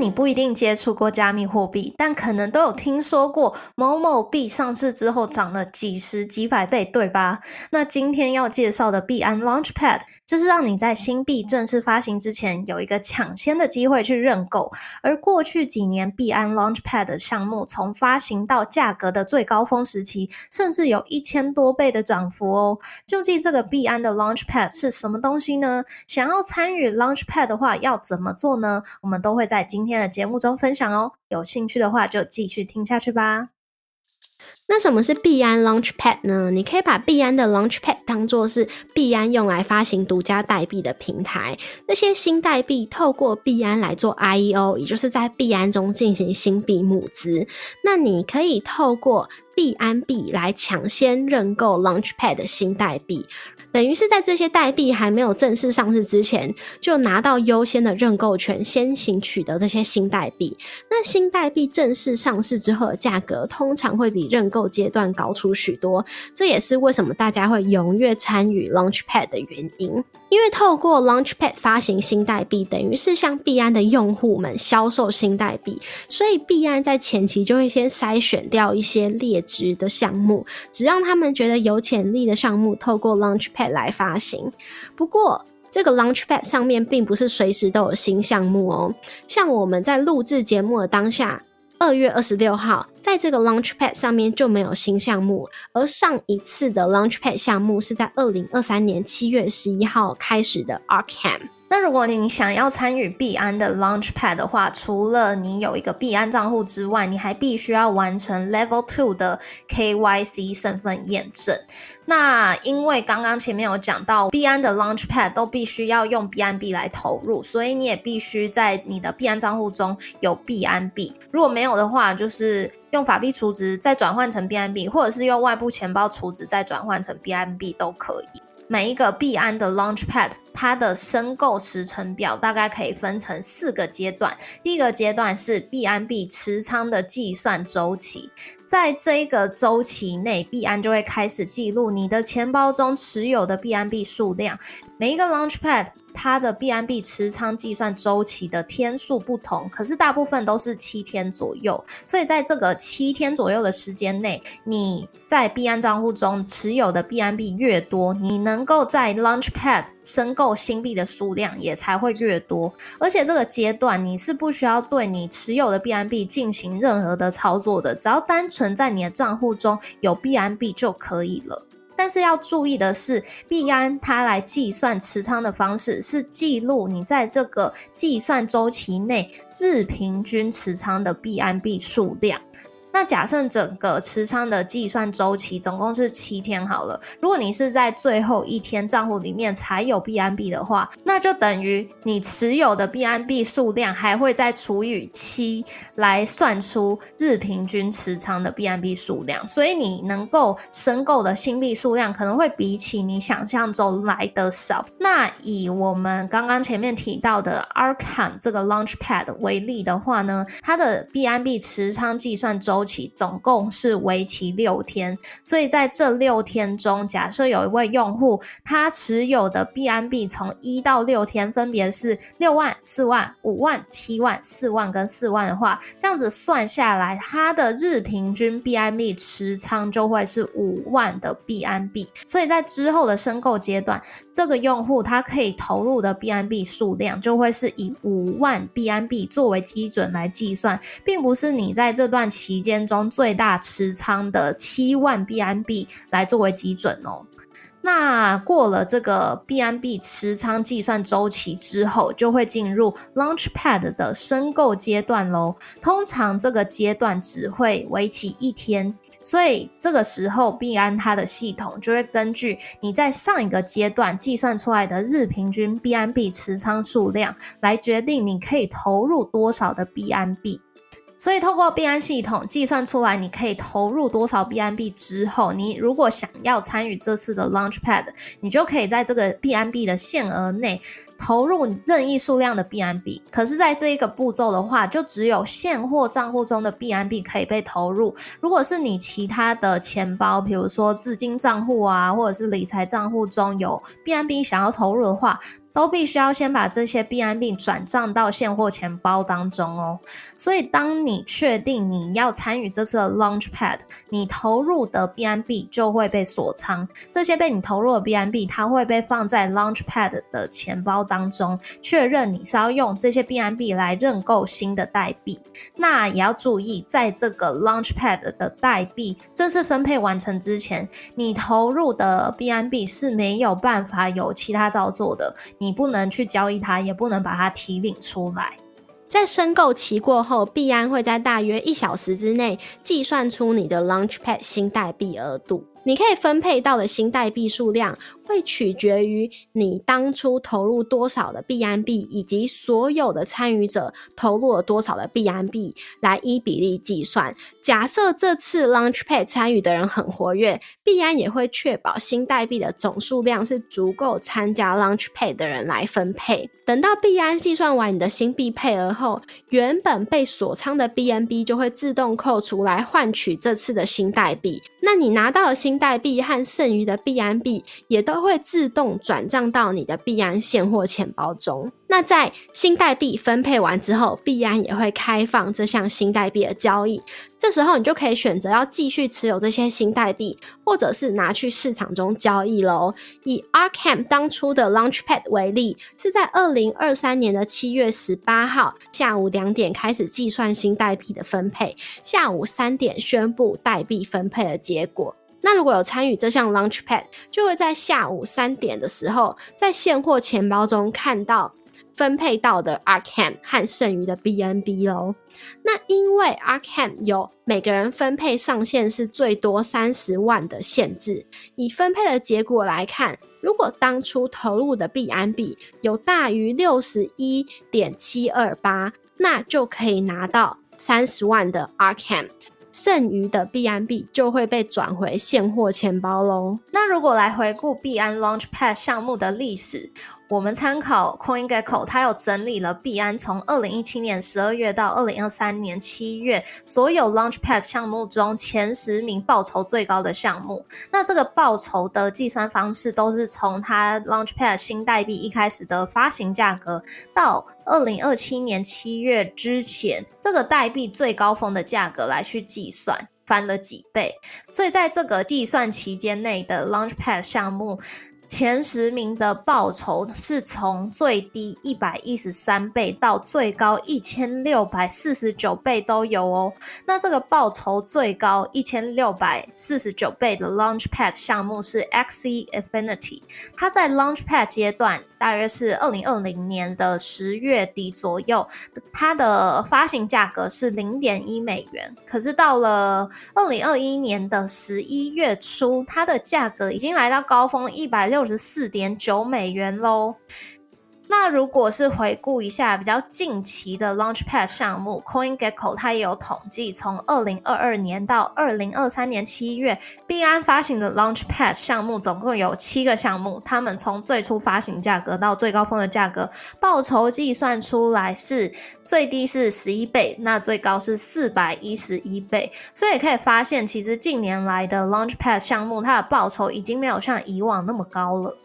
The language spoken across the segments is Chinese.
你不一定接触过加密货币，但可能都有听说过某某币上市之后涨了几十几百倍，对吧？那今天要介绍的币安 Launchpad 就是让你在新币正式发行之前有一个抢先的机会去认购。而过去几年币安 Launchpad 的项目从发行到价格的最高峰时期，甚至有一千多倍的涨幅哦。究竟这个币安的 Launchpad 是什么东西呢？想要参与 Launchpad 的话，要怎么做呢？我们都会在。今今天的节目中分享哦，有兴趣的话就继续听下去吧。那什么是币安 Launchpad 呢？你可以把币安的 Launchpad 当做是币安用来发行独家代币的平台。那些新代币透过币安来做 IEO，也就是在币安中进行新币募资。那你可以透过币安币来抢先认购 Launchpad 的新代币。等于是在这些代币还没有正式上市之前，就拿到优先的认购权，先行取得这些新代币。那新代币正式上市之后的价格，通常会比认购阶段高出许多。这也是为什么大家会踊跃参与 Launchpad 的原因。因为透过 Launchpad 发行新代币，等于是向币安的用户们销售新代币，所以币安在前期就会先筛选掉一些劣质的项目，只让他们觉得有潜力的项目，透过 Launchpad 来发行。不过，这个 Launchpad 上面并不是随时都有新项目哦。像我们在录制节目的当下，二月二十六号。在这个 Launchpad 上面就没有新项目，而上一次的 Launchpad 项目是在二零二三年七月十一号开始的 Arkham。那如果你想要参与币安的 Launchpad 的话，除了你有一个币安账户之外，你还必须要完成 Level Two 的 KYC 身份验证。那因为刚刚前面有讲到，币安的 Launchpad 都必须要用币安币来投入，所以你也必须在你的币安账户中有币安币。如果没有的话，就是用法币储值再转换成币安币，或者是用外部钱包储值再转换成币安币都可以。每一个币安的 Launchpad，它的申购时程表大概可以分成四个阶段。第一个阶段是币安币持仓的计算周期，在这一个周期内，币安就会开始记录你的钱包中持有的币安币数量。每一个 Launchpad。它的币安币持仓计算周期的天数不同，可是大部分都是七天左右。所以在这个七天左右的时间内，你在币安账户中持有的币安币越多，你能够在 Launchpad 申购新币的数量也才会越多。而且这个阶段你是不需要对你持有的币安币进行任何的操作的，只要单纯在你的账户中有币安币就可以了。但是要注意的是，币安它来计算持仓的方式是记录你在这个计算周期内日平均持仓的币安币数量。那假设整个持仓的计算周期总共是七天好了，如果你是在最后一天账户里面才有币安币的话，那就等于你持有的币安币数量还会再除以七来算出日平均持仓的币安币数量，所以你能够申购的新币数量可能会比起你想象中来的少。那以我们刚刚前面提到的 Arkham 这个 Launchpad 为例的话呢，它的币安币持仓计算周期总共是为期六天，所以在这六天中，假设有一位用户他持有的币安币从一到六天分别是六万、四万、五万、七万、四万跟四万的话，这样子算下来，他的日平均币安币持仓就会是五万的币安币。所以在之后的申购阶段，这个用户他可以投入的币安币数量就会是以五万币安币作为基准来计算，并不是你在这段期间。中最大持仓的七万 BNB 来作为基准哦。那过了这个 BNB 持仓计算周期之后，就会进入 Launchpad 的申购阶段喽。通常这个阶段只会为期一天，所以这个时候币安它的系统就会根据你在上一个阶段计算出来的日平均 BNB 持仓数量来决定你可以投入多少的 BNB。所以透过币安系统计算出来，你可以投入多少币安币之后，你如果想要参与这次的 Launchpad，你就可以在这个币安币的限额内。投入任意数量的币安币，可是，在这一个步骤的话，就只有现货账户中的币安币可以被投入。如果是你其他的钱包，比如说资金账户啊，或者是理财账户中有币安币想要投入的话，都必须要先把这些币安币转账到现货钱包当中哦。所以，当你确定你要参与这次的 Launchpad，你投入的币安币就会被锁仓。这些被你投入的币安币，它会被放在 Launchpad 的钱包当中，确认你是要用这些币安币来认购新的代币。那也要注意，在这个 Launchpad 的代币正式分配完成之前，你投入的币安币是没有办法有其他操作的。你你不能去交易它，也不能把它提领出来。在申购期过后，币安会在大约一小时之内计算出你的 Launchpad 新代币额度。你可以分配到的新代币数量会取决于你当初投入多少的币安币，以及所有的参与者投入了多少的币安币来一比例计算。假设这次 Launchpad 参与的人很活跃，币安也会确保新代币的总数量是足够参加 Launchpad 的人来分配。等到币安计算完你的新币配额后，原本被锁仓的 BNB 就会自动扣除来换取这次的新代币。那你拿到的新代币和剩余的币安币也都会自动转账到你的币安现货钱包中。那在新代币分配完之后，币安也会开放这项新代币的交易。这时候你就可以选择要继续持有这些新代币，或者是拿去市场中交易喽。以 Arkham 当初的 Launchpad 为例，是在二零二三年的七月十八号下午两点开始计算新代币的分配，下午三点宣布代币分配的结果。那如果有参与这项 Launchpad，就会在下午三点的时候，在现货钱包中看到分配到的 Arcan 和剩余的 BNB 喽。那因为 Arcan 有每个人分配上限是最多三十万的限制，以分配的结果来看，如果当初投入的币安币有大于六十一点七二八，那就可以拿到三十万的 Arcan。剩余的币安币就会被转回现货钱包喽。那如果来回顾币安 Launchpad 项目的历史，我们参考 CoinGecko，它有整理了币安从二零一七年十二月到二零二三年七月所有 Launchpad 项目中前十名报酬最高的项目。那这个报酬的计算方式都是从它 Launchpad 新代币一开始的发行价格到二零二七年七月之前这个代币最高峰的价格来去计算，翻了几倍。所以在这个计算期间内的 Launchpad 项目。前十名的报酬是从最低一百一十三倍到最高一千六百四十九倍都有哦。那这个报酬最高一千六百四十九倍的 Launchpad 项目是 Xe Infinity，它在 Launchpad 阶段大约是二零二零年的十月底左右，它的发行价格是零点一美元。可是到了二零二一年的十一月初，它的价格已经来到高峰一百六。十四点九美元喽。那如果是回顾一下比较近期的 Launchpad 项目，CoinGecko 它也有统计，从二零二二年到二零二三年七月，币安发行的 Launchpad 项目总共有七个项目，他们从最初发行价格到最高峰的价格，报酬计算出来是最低是十一倍，那最高是四百一十一倍，所以可以发现，其实近年来的 Launchpad 项目，它的报酬已经没有像以往那么高了。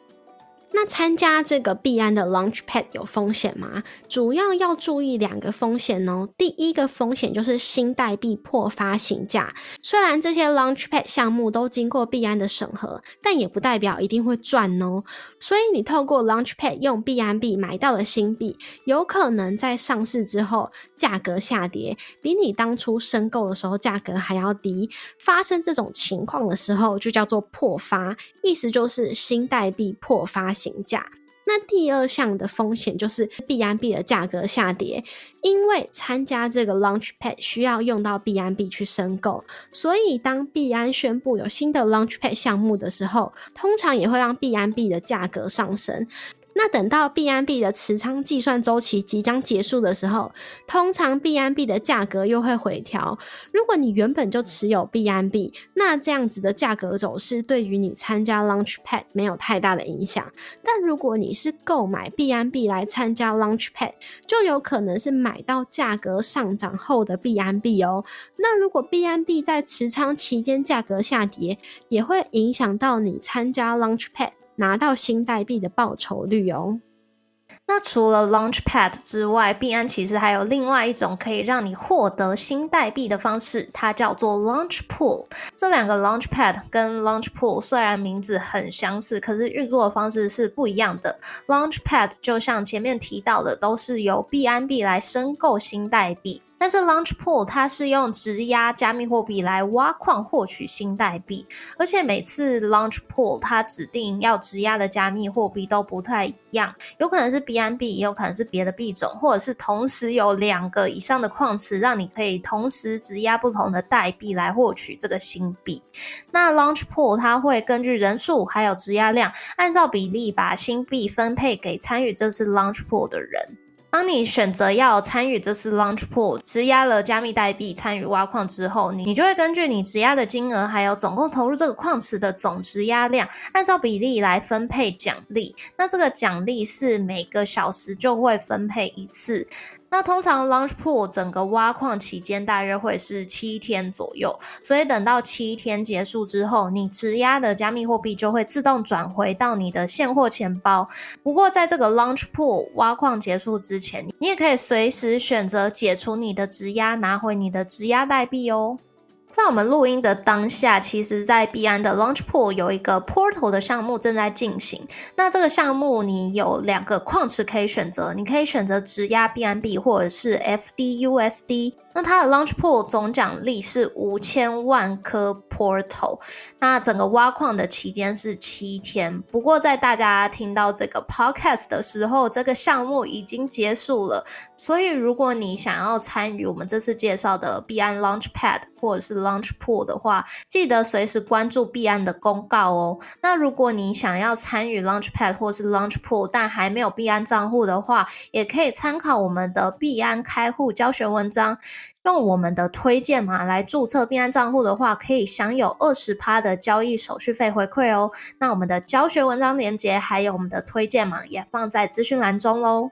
那参加这个币安的 Launchpad 有风险吗？主要要注意两个风险哦。第一个风险就是新代币破发行价。虽然这些 Launchpad 项目都经过币安的审核，但也不代表一定会赚哦。所以你透过 Launchpad 用币安币买到的新币，有可能在上市之后价格下跌，比你当初申购的时候价格还要低。发生这种情况的时候，就叫做破发，意思就是新代币破发。行价，那第二项的风险就是币安币的价格下跌，因为参加这个 Launchpad 需要用到币安币去申购，所以当币安宣布有新的 Launchpad 项目的时候，通常也会让币安币的价格上升。那等到币安币的持仓计算周期即将结束的时候，通常币安币的价格又会回调。如果你原本就持有币安币，那这样子的价格走势对于你参加 Launchpad 没有太大的影响。但如果你是购买币安币来参加 Launchpad，就有可能是买到价格上涨后的币安币哦。那如果币安币在持仓期间价格下跌，也会影响到你参加 Launchpad。拿到新代币的报酬率哦。那除了 Launchpad 之外，币安其实还有另外一种可以让你获得新代币的方式，它叫做 Launch Pool。这两个 Launchpad 跟 Launch Pool 虽然名字很相似，可是运作方式是不一样的。Launchpad 就像前面提到的，都是由币安币来申购新代币。但是 Launch Pool 它是用质押加密货币来挖矿获取新代币，而且每次 Launch Pool 它指定要质押的加密货币都不太一样，有可能是 BNB，也有可能是别的币种，或者是同时有两个以上的矿池，让你可以同时质押不同的代币来获取这个新币。那 Launch Pool 它会根据人数还有质押量，按照比例把新币分配给参与这次 Launch Pool 的人。当你选择要参与这次 Launch Pool，质押了加密代币参与挖矿之后，你就会根据你质押的金额，还有总共投入这个矿池的总质押量，按照比例来分配奖励。那这个奖励是每个小时就会分配一次。那通常 Launch Pool 整个挖矿期间大约会是七天左右，所以等到七天结束之后，你质押的加密货币就会自动转回到你的现货钱包。不过在这个 Launch Pool 挖矿结束之前，你也可以随时选择解除你的质押，拿回你的质押代币哦。在我们录音的当下，其实，在币安的 Launch Pool 有一个 Portal 的项目正在进行。那这个项目，你有两个矿池可以选择，你可以选择直压 BNB 或者是 FDUSD。那它的 Launch Pool 总奖励是五千万颗 Portal。那整个挖矿的期间是七天。不过，在大家听到这个 Podcast 的时候，这个项目已经结束了。所以，如果你想要参与我们这次介绍的币安 Launchpad 或者是 Launch Pool 的话，记得随时关注币安的公告哦。那如果你想要参与 Launchpad 或是 Launch Pool，但还没有币安账户的话，也可以参考我们的币安开户教学文章。用我们的推荐码来注册币安账户的话，可以享有二十趴的交易手续费回馈哦。那我们的教学文章链接还有我们的推荐码也放在资讯栏中喽。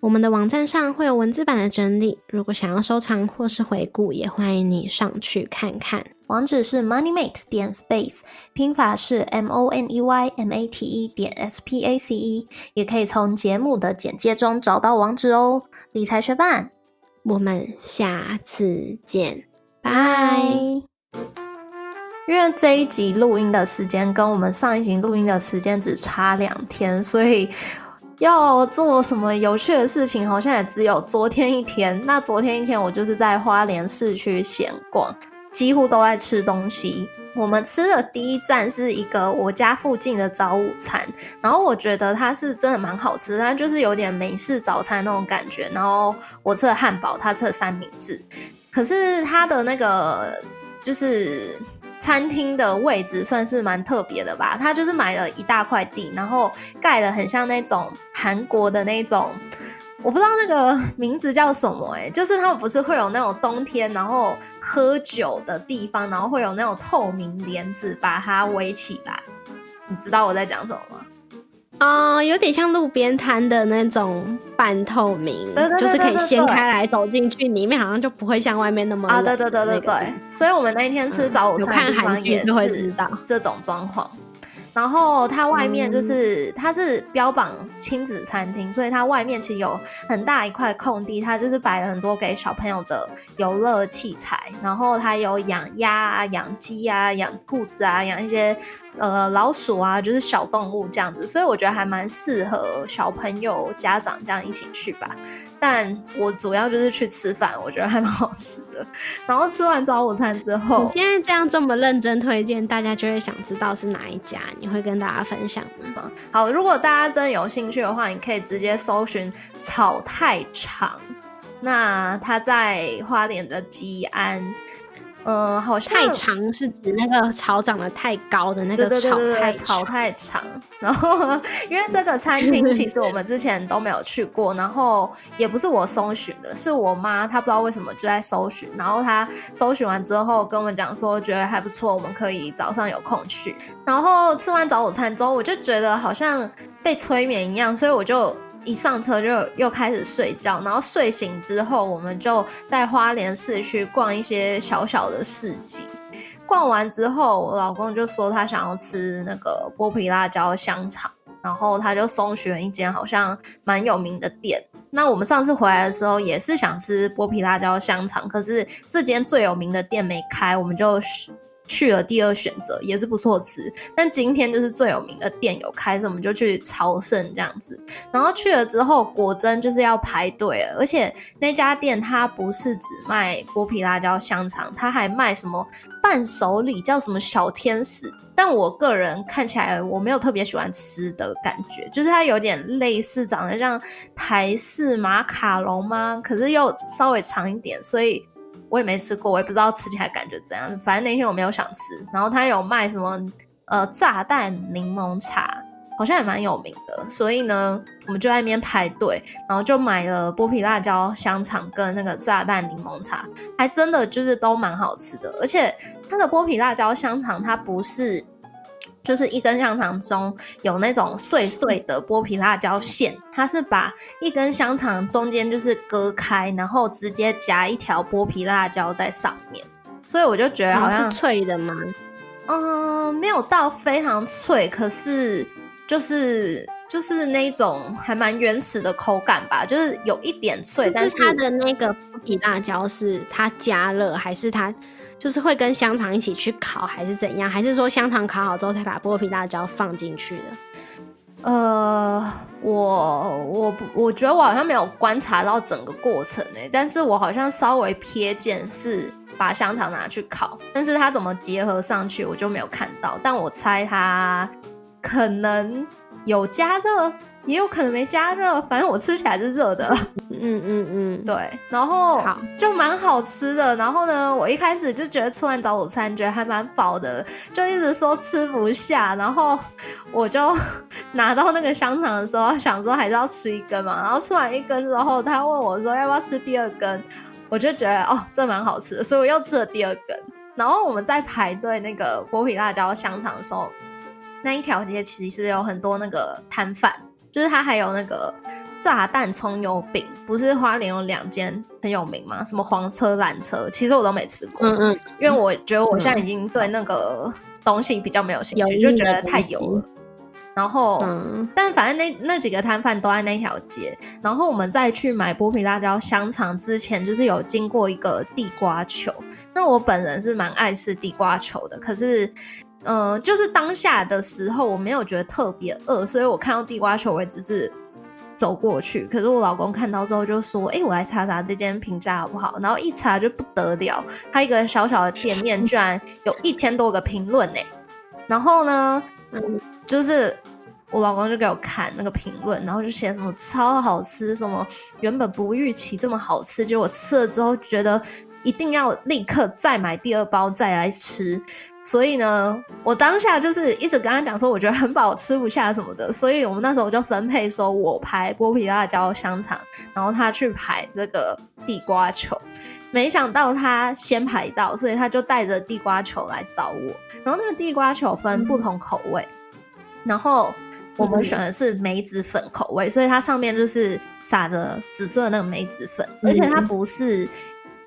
我们的网站上会有文字版的整理，如果想要收藏或是回顾，也欢迎你上去看看。网址是 moneymate 点 space，拼法是 m o n e y m a t e 点 s p a c e，也可以从节目的简介中找到网址哦。理财学伴，我们下次见，拜。因为这一集录音的时间跟我们上一集录音的时间只差两天，所以。要做什么有趣的事情，好像也只有昨天一天。那昨天一天，我就是在花莲市区闲逛，几乎都在吃东西。我们吃的第一站是一个我家附近的早午餐，然后我觉得它是真的蛮好吃，它就是有点美式早餐那种感觉。然后我吃了汉堡，他吃了三明治，可是它的那个就是。餐厅的位置算是蛮特别的吧，他就是买了一大块地，然后盖的很像那种韩国的那种，我不知道那个名字叫什么哎，就是他们不是会有那种冬天然后喝酒的地方，然后会有那种透明帘子把它围起来，你知道我在讲什么吗？啊，有点像路边摊的那种半透明，就是可以掀开来走进去，里面好像就不会像外面那么啊，对对对对对。所以我们那一天吃早午餐的地方也是这种装潢。然后它外面就是它是标榜亲子餐厅，所以它外面其实有很大一块空地，它就是摆了很多给小朋友的游乐器材。然后它有养鸭啊、养鸡啊、养兔子啊、养一些。呃老鼠啊，就是小动物这样子，所以我觉得还蛮适合小朋友家长这样一起去吧。但我主要就是去吃饭，我觉得还蛮好吃的。然后吃完早午餐之后，你现在这样这么认真推荐，大家就会想知道是哪一家，你会跟大家分享吗？好，如果大家真的有兴趣的话，你可以直接搜寻草太长，那它在花莲的吉安。嗯，好像太长是指那个草长得太高的那个草太草太长。然后，因为这个餐厅其实我们之前都没有去过，然后也不是我搜寻的，是我妈她不知道为什么就在搜寻，然后她搜寻完之后跟我们讲说觉得还不错，我们可以早上有空去。然后吃完早午餐之后，我就觉得好像被催眠一样，所以我就。一上车就又开始睡觉，然后睡醒之后，我们就在花莲市区逛一些小小的市集。逛完之后，我老公就说他想要吃那个剥皮辣椒香肠，然后他就搜寻一间好像蛮有名的店。那我们上次回来的时候也是想吃剥皮辣椒香肠，可是这间最有名的店没开，我们就。去了第二选择也是不错吃，但今天就是最有名的店有开，所以我们就去朝圣这样子。然后去了之后，果真就是要排队，而且那家店它不是只卖剥皮辣椒香肠，它还卖什么伴手礼，叫什么小天使。但我个人看起来我没有特别喜欢吃的感觉，就是它有点类似长得像台式马卡龙吗？可是又稍微长一点，所以。我也没吃过，我也不知道吃起来感觉怎样。反正那天我没有想吃。然后他有卖什么呃炸弹柠檬茶，好像也蛮有名的。所以呢，我们就在那边排队，然后就买了剥皮辣椒香肠跟那个炸弹柠檬茶，还真的就是都蛮好吃的。而且它的剥皮辣椒香肠它不是。就是一根香肠中有那种碎碎的剥皮辣椒馅，它是把一根香肠中间就是割开，然后直接夹一条剥皮辣椒在上面，所以我就觉得好像是脆的吗？嗯，没有到非常脆，可是就是就是那种还蛮原始的口感吧，就是有一点脆，但是它的那个剥皮辣椒是它加热还是它？就是会跟香肠一起去烤，还是怎样？还是说香肠烤好之后才把剥皮辣椒放进去的？呃，我我，我觉得我好像没有观察到整个过程诶，但是我好像稍微瞥见是把香肠拿去烤，但是它怎么结合上去我就没有看到，但我猜它可能有加热。也有可能没加热，反正我吃起来是热的。嗯嗯嗯，对，然后就蛮好吃的。然后呢，我一开始就觉得吃完早午餐觉得还蛮饱的，就一直说吃不下。然后我就拿到那个香肠的时候，想说还是要吃一根嘛。然后吃完一根之后，他问我说要不要吃第二根，我就觉得哦，这蛮好吃的，所以我又吃了第二根。然后我们在排队那个剥皮辣椒香肠的时候，那一条街其实有很多那个摊贩。就是它还有那个炸弹葱油饼，不是花莲有两间很有名吗？什么黄车、蓝车，其实我都没吃过。嗯嗯，因为我觉得我现在已经对那个东西比较没有兴趣，就觉得太油了。然后，但反正那那几个摊贩都在那条街。然后我们再去买剥皮辣椒香肠之前，就是有经过一个地瓜球。那我本人是蛮爱吃地瓜球的，可是。嗯，就是当下的时候，我没有觉得特别饿，所以我看到地瓜球，我只是走过去。可是我老公看到之后就说：“哎，我来查查这间评价好不好？”然后一查就不得了，他一个小小的店面居然有一千多个评论呢。然后呢，嗯，就是我老公就给我看那个评论，然后就写什么超好吃，什么原本不预期这么好吃，结果吃了之后觉得一定要立刻再买第二包再来吃。所以呢，我当下就是一直跟他讲说，我觉得很饱，吃不下什么的。所以我们那时候就分配说，我排剥皮辣椒香肠，然后他去排这个地瓜球。没想到他先排到，所以他就带着地瓜球来找我。然后那个地瓜球分不同口味，然后我们选的是梅子粉口味，所以它上面就是撒着紫色的那个梅子粉，而且它不是。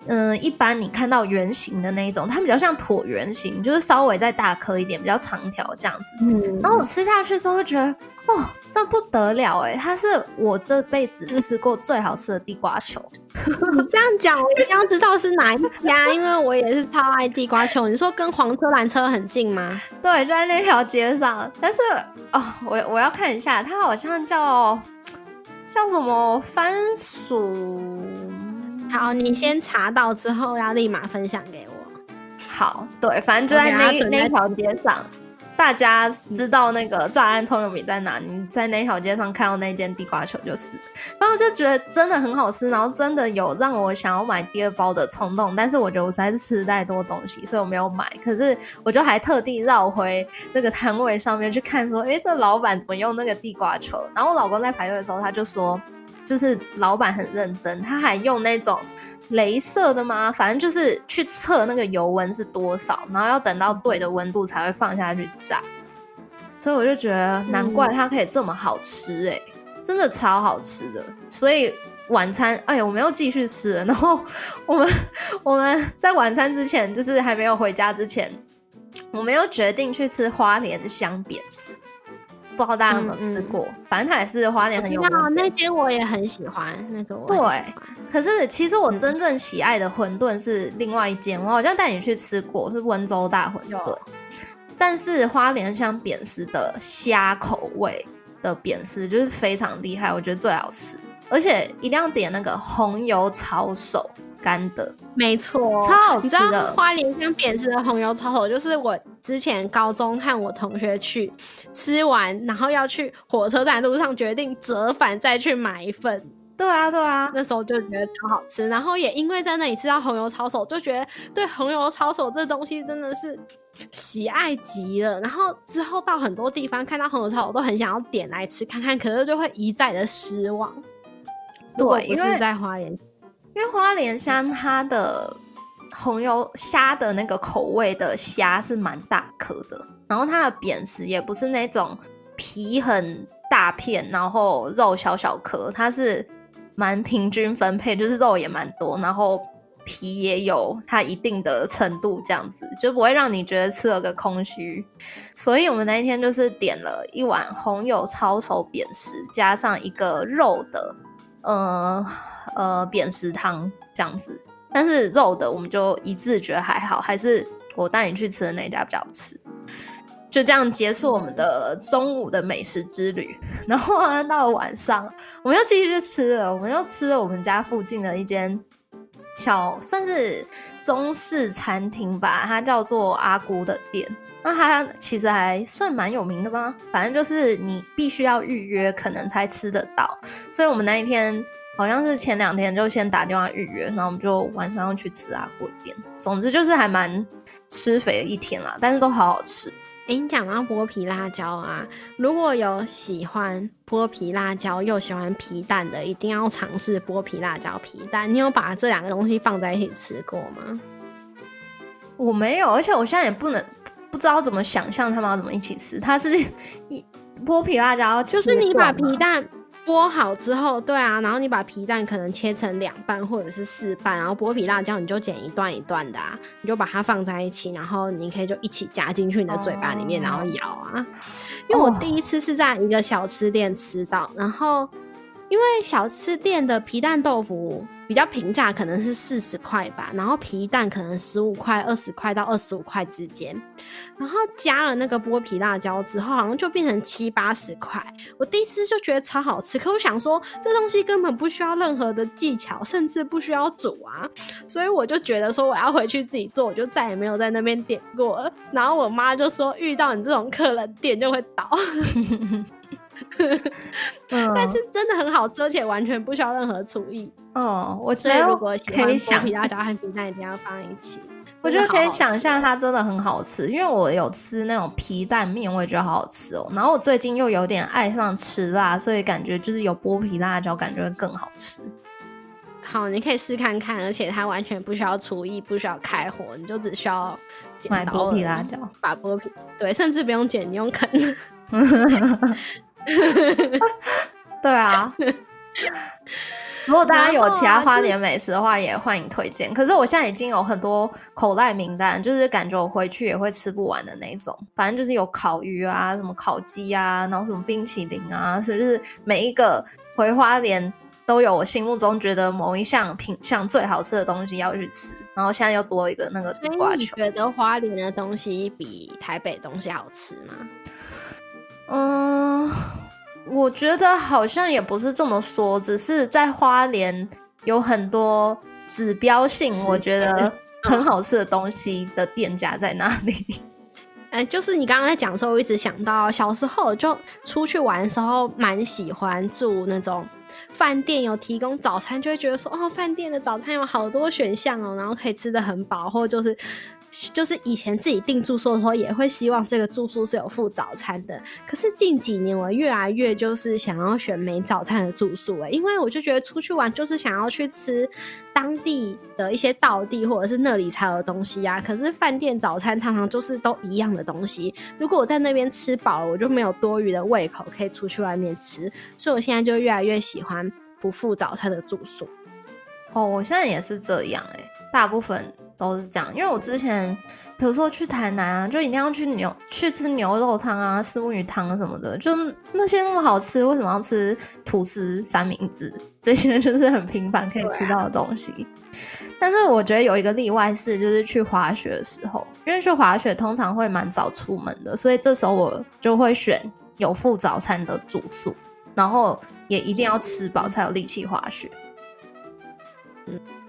嗯，一般你看到圆形的那一种，它比较像椭圆形，就是稍微再大颗一点，比较长条这样子。嗯，然后我吃下去之后会觉得，哦，这不得了哎！它是我这辈子吃过最好吃的地瓜球。你这样讲，我一定要知道是哪一家，因为我也是超爱地瓜球。你说跟黄车缆车很近吗？对，就在那条街上。但是哦，我我要看一下，它好像叫叫什么番薯。好，你先查到之后要立马分享给我。好，对，反正就在那那条街上。大家知道那个炸安葱油饼在哪？你在那条街上看到那间地瓜球就是，然后就觉得真的很好吃，然后真的有让我想要买第二包的冲动。但是我觉得我实在是吃太多东西，所以我没有买。可是我就还特地绕回那个摊位上面去看，说，哎，这老板怎么用那个地瓜球？然后我老公在排队的时候，他就说，就是老板很认真，他还用那种。镭射的吗？反正就是去测那个油温是多少，然后要等到对的温度才会放下去炸。所以我就觉得难怪它可以这么好吃哎，真的超好吃的。所以晚餐，哎呀，我们又继续吃了。然后我们我们在晚餐之前，就是还没有回家之前，我们又决定去吃花莲香扁食。不知道大家有没有吃过？反正它也是花莲很有名。那间我也很喜欢，那个我对。可是其实我真正喜爱的馄饨是另外一间，我好像带你去吃过，是温州大馄饨。但是花莲香扁食的虾口味的扁食就是非常厉害，我觉得最好吃，而且一定要点那个红油抄手。干的，没错，超好吃的。你知道花莲香扁食的红油抄手，就是我之前高中和我同学去吃完，然后要去火车站路上决定折返再去买一份。对啊，对啊，那时候就觉得超好吃。然后也因为在那里吃到红油抄手，就觉得对红油抄手这东西真的是喜爱极了。然后之后到很多地方看到红油抄手，都很想要点来吃看看，可是就会一再的失望。对，不是在花莲。因为花莲香它的红油虾的那个口味的虾是蛮大颗的，然后它的扁食也不是那种皮很大片，然后肉小小颗，它是蛮平均分配，就是肉也蛮多，然后皮也有它一定的程度，这样子就不会让你觉得吃了个空虚。所以我们那一天就是点了一碗红油抄手扁食，加上一个肉的，呃。呃，扁食汤这样子，但是肉的我们就一致觉得还好，还是我带你去吃的那家比较好吃。就这样结束我们的中午的美食之旅，然后呢到了晚上，我们又继续吃了，我们又吃了我们家附近的一间小算是中式餐厅吧，它叫做阿姑的店。那它其实还算蛮有名的吧，反正就是你必须要预约，可能才吃得到。所以我们那一天。好像是前两天就先打电话预约，然后我们就晚上要去吃阿贵店。总之就是还蛮吃肥的一天啦，但是都好好吃。哎，你讲到剥皮辣椒啊，如果有喜欢剥皮辣椒又喜欢皮蛋的，一定要尝试剥皮辣椒皮蛋。你有把这两个东西放在一起吃过吗？我没有，而且我现在也不能不知道怎么想象他们要怎么一起吃。它是一剥皮辣椒，就是你把皮蛋。剥好之后，对啊，然后你把皮蛋可能切成两半或者是四半，然后剥皮辣椒你就剪一段一段的啊，你就把它放在一起，然后你可以就一起夹进去你的嘴巴里面，然后咬啊。因为我第一次是在一个小吃店吃到，然后。因为小吃店的皮蛋豆腐比较平价，可能是四十块吧，然后皮蛋可能十五块、二十块到二十五块之间，然后加了那个剥皮辣椒之后，好像就变成七八十块。我第一次就觉得超好吃，可我想说这东西根本不需要任何的技巧，甚至不需要煮啊，所以我就觉得说我要回去自己做，我就再也没有在那边点过了。然后我妈就说遇到你这种客人，店就会倒。但是真的很好吃，而且完全不需要任何厨艺。哦，我觉得如果喜欢剥皮辣椒和皮蛋，一定要放一起。我觉得可以想象它真的很好吃，因为我有吃那种皮蛋面，我也觉得好好吃哦。然后我最近又有点爱上吃辣，所以感觉就是有剥皮辣椒，感觉会更好吃。好，你可以试看看，而且它完全不需要厨艺，不需要开火，你就只需要买剥皮辣椒，把剥皮对，甚至不用剪，你用啃。对啊，如果大家有其他花莲美食的话，也欢迎推荐。可是我现在已经有很多口袋名单，就是感觉我回去也会吃不完的那种。反正就是有烤鱼啊，什么烤鸡啊，然后什么冰淇淋啊，所以就是每一个回花莲都有我心目中觉得某一项品相最好吃的东西要去吃。然后现在又多一个那个地瓜球。觉得花莲的东西比台北东西好吃吗？嗯。我觉得好像也不是这么说，只是在花莲有很多指标性，我觉得 很好吃的东西的店家在那里？哎，就是你刚刚在讲的时候，我一直想到小时候就出去玩的时候，蛮喜欢住那种饭店有提供早餐，就会觉得说哦，饭店的早餐有好多选项哦，然后可以吃的很饱，或就是。就是以前自己订住宿的时候，也会希望这个住宿是有附早餐的。可是近几年我越来越就是想要选没早餐的住宿，哎，因为我就觉得出去玩就是想要去吃当地的一些道地或者是那里才有东西啊。可是饭店早餐常常就是都一样的东西，如果我在那边吃饱了，我就没有多余的胃口可以出去外面吃。所以我现在就越来越喜欢不附早餐的住宿。哦，我现在也是这样，哎，大部分。都是这样，因为我之前，比如说去台南啊，就一定要去牛去吃牛肉汤啊、石目鱼汤什么的，就那些那么好吃，为什么要吃吐司、三明治这些？就是很平凡可以吃到的东西。但是我觉得有一个例外是，就是去滑雪的时候，因为去滑雪通常会蛮早出门的，所以这时候我就会选有附早餐的住宿，然后也一定要吃饱才有力气滑雪。嗯。